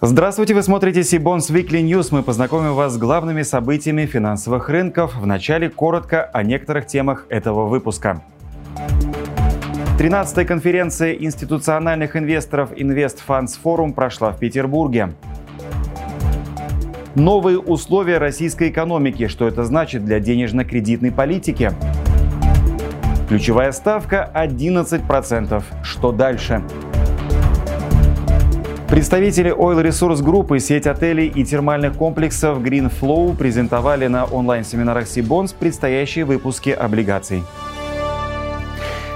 Здравствуйте, вы смотрите Сибонс Weekly News. Мы познакомим вас с главными событиями финансовых рынков. Вначале коротко о некоторых темах этого выпуска. 13-я конференция институциональных инвесторов Invest Funds Forum прошла в Петербурге. Новые условия российской экономики. Что это значит для денежно-кредитной политики? Ключевая ставка 11%. Что дальше? Представители Oil Resource Group и сеть отелей и термальных комплексов Green Flow презентовали на онлайн-семинарах Сибонс предстоящие выпуски облигаций.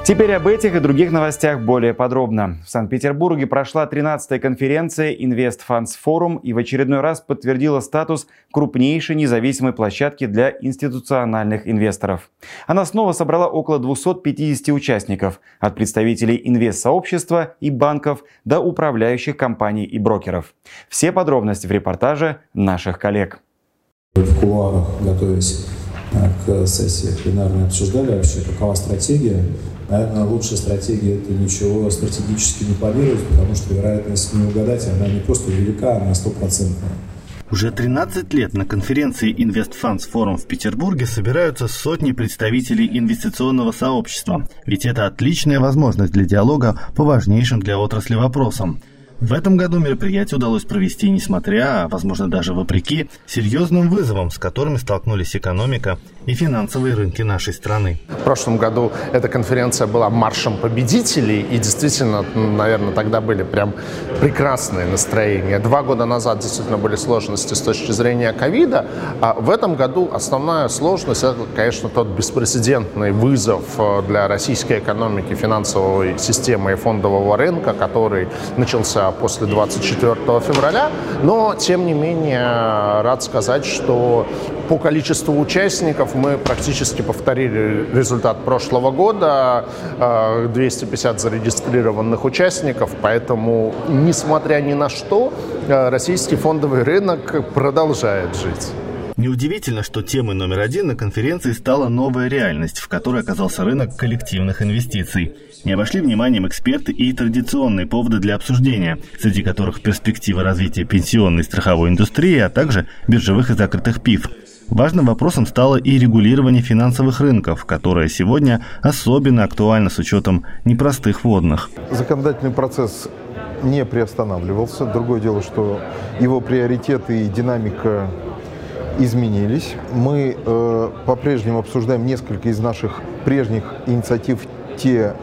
Теперь об этих и других новостях более подробно. В Санкт-Петербурге прошла 13-я конференция Invest Funds Forum и в очередной раз подтвердила статус крупнейшей независимой площадки для институциональных инвесторов. Она снова собрала около 250 участников, от представителей инвест-сообщества и банков до управляющих компаний и брокеров. Все подробности в репортаже наших коллег. В кулуарах, готовясь к сессии пленарной, обсуждали вообще, какова стратегия наверное, лучшая стратегия – это ничего стратегически не планировать, потому что вероятность не угадать, она не просто велика, она стопроцентная. Уже 13 лет на конференции Invest Funds Forum в Петербурге собираются сотни представителей инвестиционного сообщества. Ведь это отличная возможность для диалога по важнейшим для отрасли вопросам. В этом году мероприятие удалось провести, несмотря, а возможно даже вопреки, серьезным вызовам, с которыми столкнулись экономика и финансовые рынки нашей страны. В прошлом году эта конференция была маршем победителей, и действительно, наверное, тогда были прям прекрасные настроения. Два года назад действительно были сложности с точки зрения ковида, а в этом году основная сложность – это, конечно, тот беспрецедентный вызов э, для российской экономики, финансовой системы и фондового рынка, который начался после 24 февраля. Но, тем не менее, рад сказать, что по количеству участников мы практически повторили результат прошлого года. 250 зарегистрированных участников, поэтому, несмотря ни на что, российский фондовый рынок продолжает жить. Неудивительно, что темой номер один на конференции стала новая реальность, в которой оказался рынок коллективных инвестиций. Не обошли вниманием эксперты и традиционные поводы для обсуждения, среди которых перспективы развития пенсионной и страховой индустрии, а также биржевых и закрытых ПИФ. Важным вопросом стало и регулирование финансовых рынков, которое сегодня особенно актуально с учетом непростых водных. Законодательный процесс не приостанавливался. Другое дело, что его приоритеты и динамика изменились. Мы э, по-прежнему обсуждаем несколько из наших прежних инициатив, те,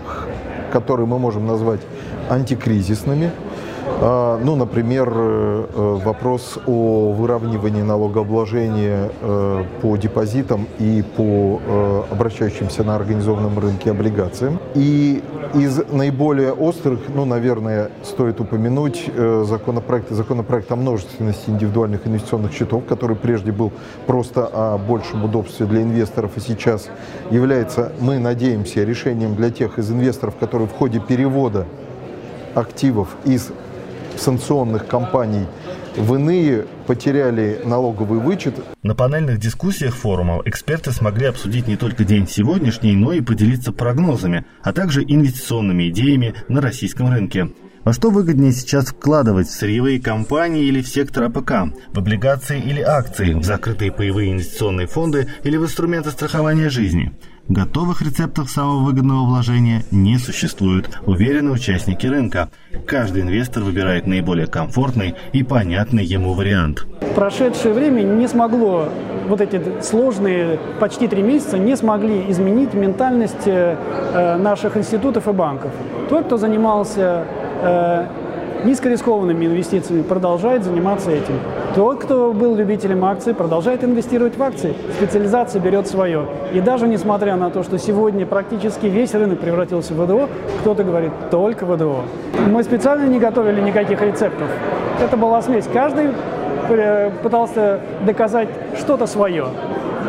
которые мы можем назвать антикризисными. А, ну, например, э, э, вопрос о выравнивании налогообложения э, по депозитам и по обращающимся на организованном рынке облигациям. И из наиболее острых, ну, наверное, стоит упомянуть законопроект, законопроект о множественности индивидуальных инвестиционных счетов, который прежде был просто о большем удобстве для инвесторов, и сейчас является, мы надеемся, решением для тех из инвесторов, которые в ходе перевода активов из санкционных компаний в иные потеряли налоговый вычет. На панельных дискуссиях форума эксперты смогли обсудить не только день сегодняшний, но и поделиться прогнозами, а также инвестиционными идеями на российском рынке. Во что выгоднее сейчас вкладывать в сырьевые компании или в сектор АПК, в облигации или акции, в закрытые паевые инвестиционные фонды или в инструменты страхования жизни? Готовых рецептов самого выгодного вложения не существует, уверены участники рынка. Каждый инвестор выбирает наиболее комфортный и понятный ему вариант. Прошедшее время не смогло, вот эти сложные почти три месяца, не смогли изменить ментальность э, наших институтов и банков. Тот, кто занимался э, низкорискованными инвестициями, продолжает заниматься этим. Тот, кто был любителем акций, продолжает инвестировать в акции. Специализация берет свое. И даже несмотря на то, что сегодня практически весь рынок превратился в ВДО, кто-то говорит только ВДО. Мы специально не готовили никаких рецептов. Это была смесь. Каждый э, пытался доказать что-то свое.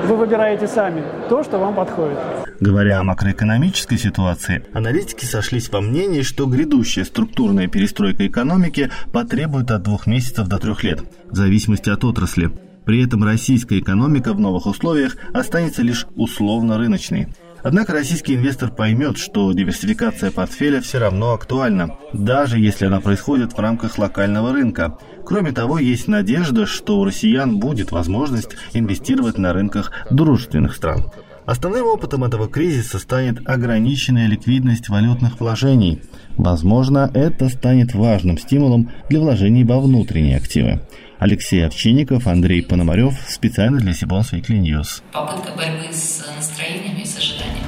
Вы выбираете сами то, что вам подходит. Говоря о макроэкономической ситуации, аналитики сошлись во мнении, что грядущая структурная перестройка экономики потребует от двух месяцев до трех лет, в зависимости от отрасли. При этом российская экономика в новых условиях останется лишь условно рыночной. Однако российский инвестор поймет, что диверсификация портфеля все равно актуальна, даже если она происходит в рамках локального рынка. Кроме того, есть надежда, что у россиян будет возможность инвестировать на рынках дружественных стран. Основным опытом этого кризиса станет ограниченная ликвидность валютных вложений. Возможно, это станет важным стимулом для вложений во внутренние активы. Алексей Овчинников, Андрей Пономарев, специально для Сибонс Weekly News. Попытка борьбы с настроениями и с ожиданиями.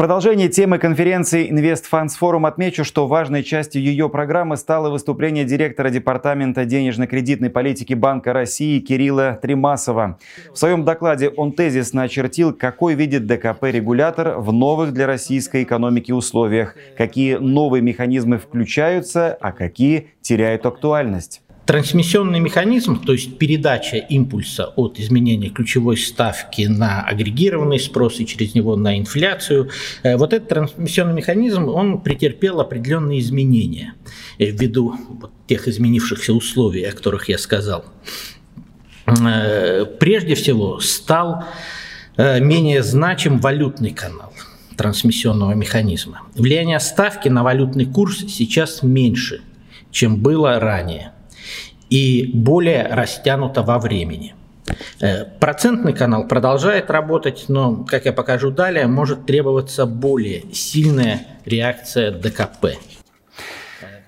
Продолжение темы конференции Invest Funds Forum отмечу, что важной частью ее программы стало выступление директора Департамента денежно-кредитной политики Банка России Кирилла Тримасова. В своем докладе он тезисно очертил, какой видит ДКП регулятор в новых для российской экономики условиях, какие новые механизмы включаются, а какие теряют актуальность. Трансмиссионный механизм, то есть передача импульса от изменения ключевой ставки на агрегированный спрос и через него на инфляцию, э, вот этот трансмиссионный механизм, он претерпел определенные изменения э, ввиду вот тех изменившихся условий, о которых я сказал. Э, прежде всего стал менее значим валютный канал трансмиссионного механизма. Влияние ставки на валютный курс сейчас меньше, чем было ранее – и более растянуто во времени. Э, процентный канал продолжает работать, но, как я покажу далее, может требоваться более сильная реакция ДКП.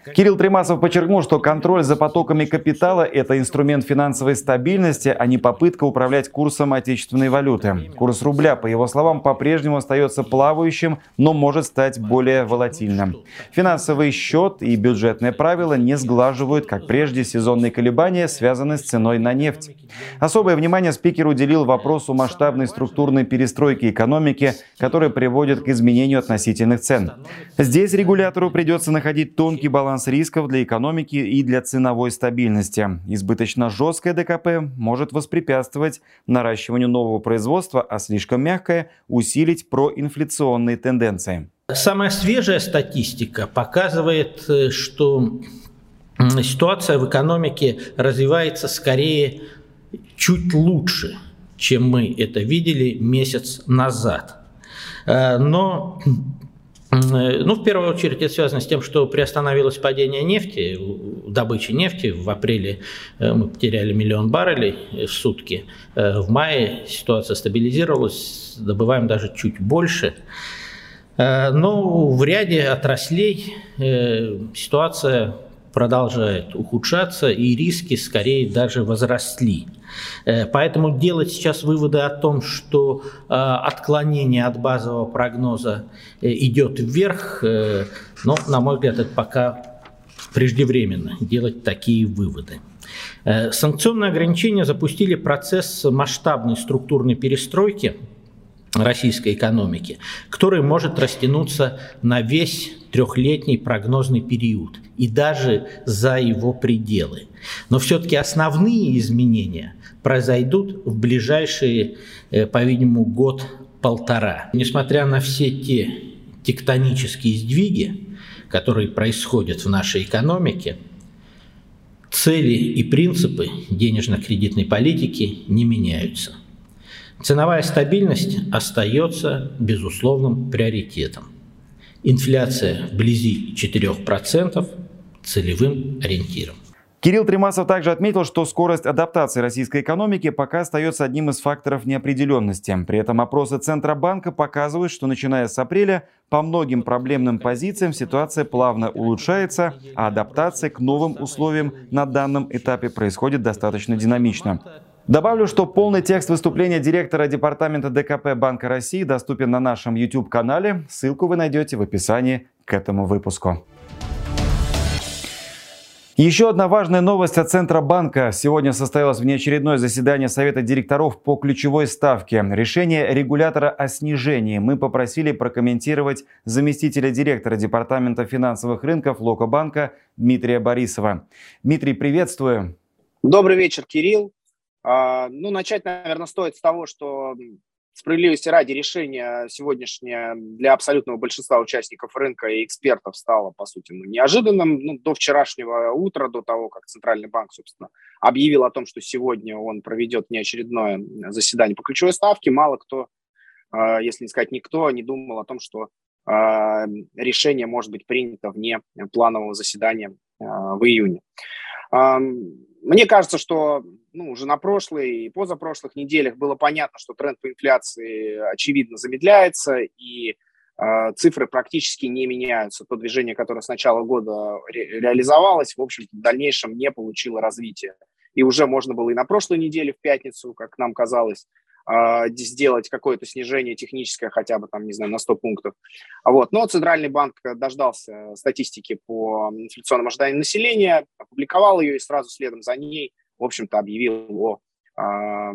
Кирилл Тремасов подчеркнул, что контроль за потоками капитала – это инструмент финансовой стабильности, а не попытка управлять курсом отечественной валюты. Курс рубля, по его словам, по-прежнему остается плавающим, но может стать более волатильным. Финансовый счет и бюджетные правила не сглаживают, как прежде, сезонные колебания, связанные с ценой на нефть. Особое внимание спикер уделил вопросу масштабной структурной перестройки экономики, которая приводит к изменению относительных цен. Здесь регулятору придется находить тонкий баланс баланс рисков для экономики и для ценовой стабильности. Избыточно жесткое ДКП может воспрепятствовать наращиванию нового производства, а слишком мягкое – усилить проинфляционные тенденции. Самая свежая статистика показывает, э, что ситуация в экономике развивается скорее чуть лучше, чем мы это видели месяц назад. Э, но ну, в первую очередь, это связано с тем, что приостановилось падение нефти, добычи нефти. В апреле э, мы потеряли миллион баррелей в сутки. Э, в мае ситуация стабилизировалась, добываем даже чуть больше. Но в ряде отраслей ситуация продолжает ухудшаться, и риски скорее даже возросли. Э, поэтому делать сейчас выводы о том, что э, отклонение от базового прогноза э, идет вверх, ну, на мой взгляд, это пока преждевременно делать такие выводы. Санкционные ограничения запустили процесс масштабной структурной перестройки российской экономики, который может растянуться на весь трехлетний прогнозный период и даже за его пределы. Но все-таки основные изменения произойдут в ближайшие, э, по-видимому, год-полтора. Несмотря на все те тектонические сдвиги, которые происходят в нашей экономике, цели и принципы денежно-кредитной политики не меняются. Ценовая стабильность остается безусловным приоритетом. Инфляция вблизи 4% целевым ориентиром. Кирилл Тремасов также отметил, что скорость адаптации российской экономики пока остается одним из факторов неопределенности. При этом опросы Центробанка показывают, что начиная с апреля по многим проблемным позициям ситуация плавно улучшается, а адаптация к новым условиям на данном этапе происходит достаточно динамично. Добавлю, что полный текст выступления директора департамента ДКП Банка России доступен на нашем YouTube-канале. Ссылку вы найдете в описании к этому выпуску. Еще одна важная новость от Центробанка. Сегодня состоялось внеочередное заседание Совета директоров по ключевой ставке. Решение регулятора о снижении мы попросили прокомментировать заместителя директора Департамента финансовых рынков Локобанка Дмитрия Борисова. Дмитрий, приветствую. Добрый вечер, Кирилл. А, ну, начать, наверное, стоит с того, что Справедливости ради решение сегодняшнее для абсолютного большинства участников рынка и экспертов стало, по сути, ну, неожиданным. Ну, до вчерашнего утра, до того, как Центральный банк, собственно, объявил о том, что сегодня он проведет неочередное заседание по ключевой ставке, мало кто если не сказать никто, не думал о том, что решение может быть принято вне планового заседания в июне. Мне кажется, что ну, уже на прошлой и позапрошлых неделях было понятно, что тренд по инфляции очевидно замедляется, и э, цифры практически не меняются. То движение, которое с начала года ре- реализовалось, в общем в дальнейшем не получило развития. И уже можно было и на прошлой неделе в пятницу, как нам казалось, сделать какое-то снижение техническое хотя бы там, не знаю, на 100 пунктов. Вот. Но Центральный банк дождался статистики по инфляционным ожиданиям населения, опубликовал ее и сразу следом за ней, в общем-то, объявил о э,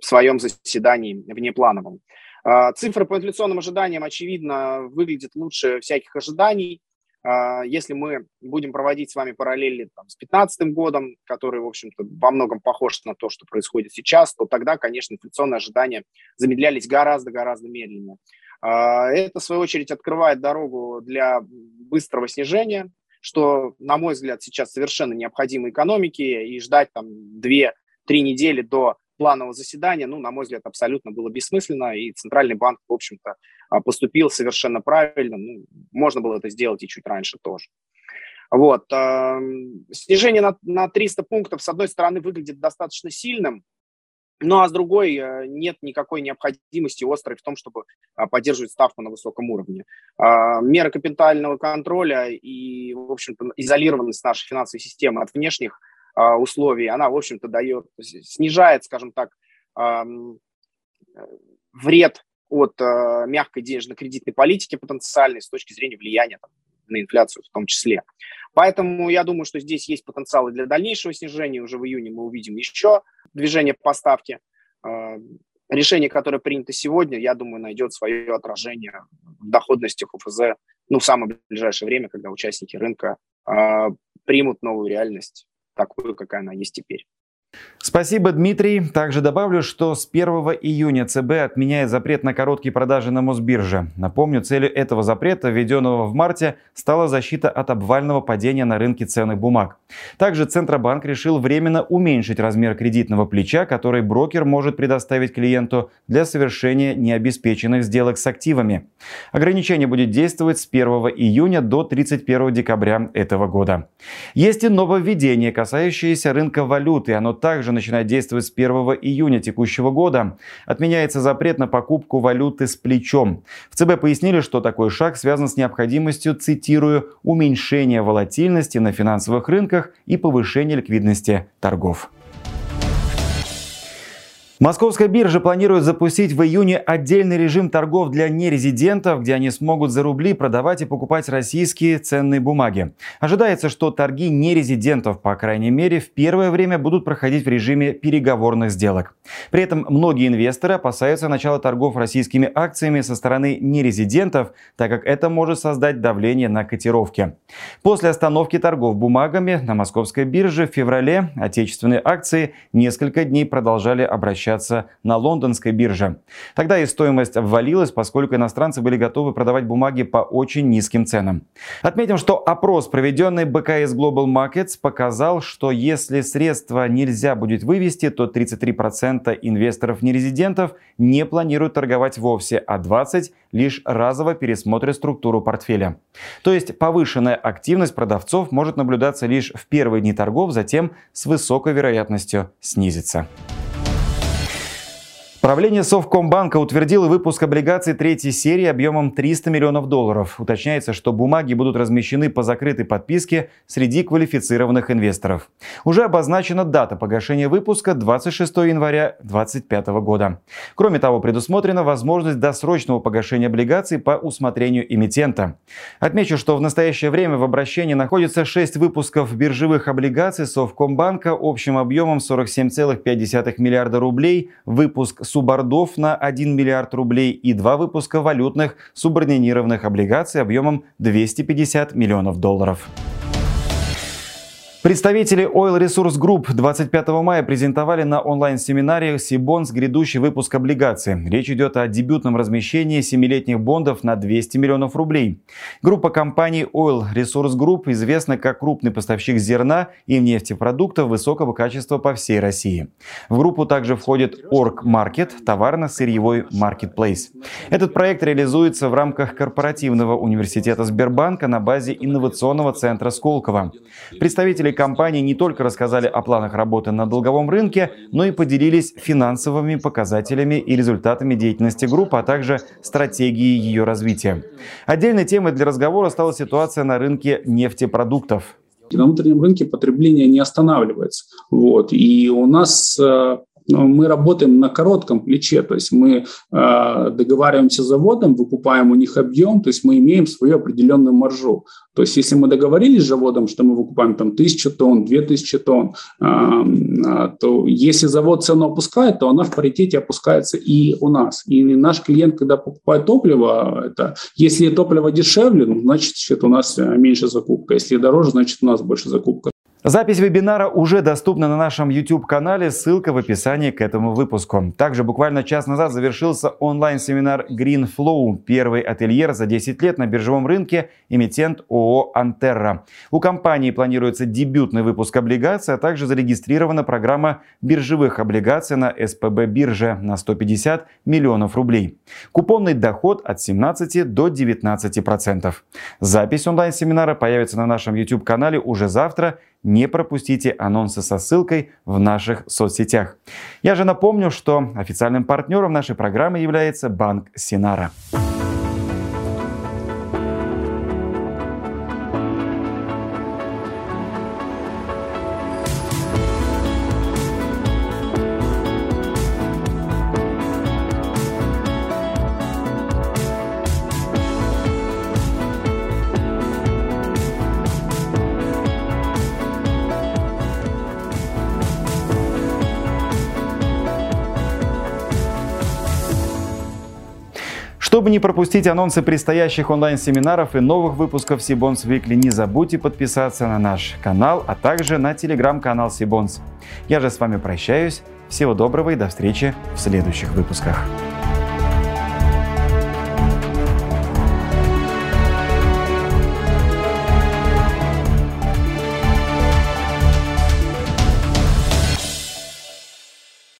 своем заседании внеплановом. Э, цифры по инфляционным ожиданиям, очевидно, выглядят лучше всяких ожиданий. А, если мы будем проводить с вами параллели там, с 2015 годом, который, в общем-то, во многом похож на то, что происходит сейчас, то тогда, конечно, инфляционные ожидания замедлялись гораздо-гораздо медленнее. А, это, в свою очередь, открывает дорогу для быстрого снижения, что, на мой взгляд, сейчас совершенно необходимо экономике, и ждать там 2-3 недели до планового заседания, ну, на мой взгляд, абсолютно было бессмысленно, и Центральный банк, в общем-то, а, поступил совершенно правильно. Ну, можно было это сделать и чуть раньше тоже. Вот. Снижение на, на 300 пунктов, с одной стороны, выглядит достаточно сильным, ну а с другой э, нет никакой необходимости острой в том, чтобы а, поддерживать ставку на высоком уровне. Меры капитального контроля и, в общем-то, изолированность нашей финансовой системы от внешних а, условий, она, в общем-то, дает, снижает, скажем так, вред от а, мягкой денежно-кредитной политики потенциальной с точки зрения влияния там, на инфляцию в том числе. Поэтому я думаю, что здесь есть потенциал и для дальнейшего снижения. Уже в июне мы увидим еще движение поставки. А, решение, которое принято сегодня, я думаю, найдет свое отражение в доходности ХФЗ ну, в самое ближайшее время, когда участники рынка примут новую реальность такую, какая она есть теперь. Спасибо, Дмитрий. Также добавлю, что с 1 июня ЦБ отменяет запрет на короткие продажи на Мосбирже. Напомню, целью этого запрета, введенного в марте, стала защита от обвального падения на рынке ценных бумаг. Также Центробанк решил временно уменьшить размер кредитного плеча, который брокер может предоставить клиенту для совершения необеспеченных сделок с активами. Ограничение будет действовать с 1 июня до 31 декабря этого года. Есть и нововведение, касающееся рынка валюты. Оно также начинает действовать с 1 июня текущего года. Отменяется запрет на покупку валюты с плечом. В ЦБ пояснили, что такой шаг связан с необходимостью, цитирую, уменьшения волатильности на финансовых рынках и повышения ликвидности торгов. Московская биржа планирует запустить в июне отдельный режим торгов для нерезидентов, где они смогут за рубли продавать и покупать российские ценные бумаги. Ожидается, что торги нерезидентов, по крайней мере, в первое время будут проходить в режиме переговорных сделок. При этом многие инвесторы опасаются начала торгов российскими акциями со стороны нерезидентов, так как это может создать давление на котировки. После остановки торгов бумагами на московской бирже в феврале отечественные акции несколько дней продолжали обращаться размещаться на лондонской бирже. Тогда и стоимость обвалилась, поскольку иностранцы были готовы продавать бумаги по очень низким ценам. Отметим, что опрос, проведенный БКС Global Markets, показал, что если средства нельзя будет вывести, то 33% инвесторов-нерезидентов не планируют торговать вовсе, а 20% лишь разово пересмотрят структуру портфеля. То есть повышенная активность продавцов может наблюдаться лишь в первые дни торгов, затем с высокой вероятностью снизится. Правление Совкомбанка утвердило выпуск облигаций третьей серии объемом 300 миллионов долларов. Уточняется, что бумаги будут размещены по закрытой подписке среди квалифицированных инвесторов. Уже обозначена дата погашения выпуска 26 января 2025 года. Кроме того, предусмотрена возможность досрочного погашения облигаций по усмотрению эмитента. Отмечу, что в настоящее время в обращении находится 6 выпусков биржевых облигаций Совкомбанка общим объемом 47,5 миллиарда рублей, выпуск субордов на 1 миллиард рублей и два выпуска валютных субординированных облигаций объемом 250 миллионов долларов. Представители Oil Resource Group 25 мая презентовали на онлайн-семинаре Сибонс грядущий выпуск облигаций. Речь идет о дебютном размещении семилетних бондов на 200 миллионов рублей. Группа компаний Oil Resource Group известна как крупный поставщик зерна и нефтепродуктов высокого качества по всей России. В группу также входит Org Market, товарно-сырьевой маркетплейс. Этот проект реализуется в рамках корпоративного университета Сбербанка на базе инновационного центра Сколково. Представители Представители компании не только рассказали о планах работы на долговом рынке, но и поделились финансовыми показателями и результатами деятельности группы, а также стратегией ее развития. Отдельной темой для разговора стала ситуация на рынке нефтепродуктов. На внутреннем рынке потребление не останавливается. Вот. И у нас э, мы работаем на коротком плече, то есть мы э, договариваемся с заводом, выкупаем у них объем, то есть мы имеем свою определенную маржу. То есть если мы договорились с заводом, что мы выкупаем там тысячу тонн, две тысячи тонн, э, то если завод цену опускает, то она в паритете опускается и у нас. И наш клиент, когда покупает топливо, это если топливо дешевле, ну, значит у нас меньше закупка. Если дороже, значит у нас больше закупка. Запись вебинара уже доступна на нашем YouTube-канале, ссылка в описании к этому выпуску. Также буквально час назад завершился онлайн-семинар Green Flow, первый ательер за 10 лет на биржевом рынке, эмитент ООО «Антерра». У компании планируется дебютный выпуск облигаций, а также зарегистрирована программа биржевых облигаций на СПБ бирже на 150 миллионов рублей. Купонный доход от 17 до 19%. Запись онлайн-семинара появится на нашем YouTube-канале уже завтра – не пропустите анонсы со ссылкой в наших соцсетях. Я же напомню, что официальным партнером нашей программы является Банк Синара. Чтобы не пропустить анонсы предстоящих онлайн-семинаров и новых выпусков Сибонс Weekly, не забудьте подписаться на наш канал, а также на телеграм-канал Сибонс. Я же с вами прощаюсь. Всего доброго и до встречи в следующих выпусках.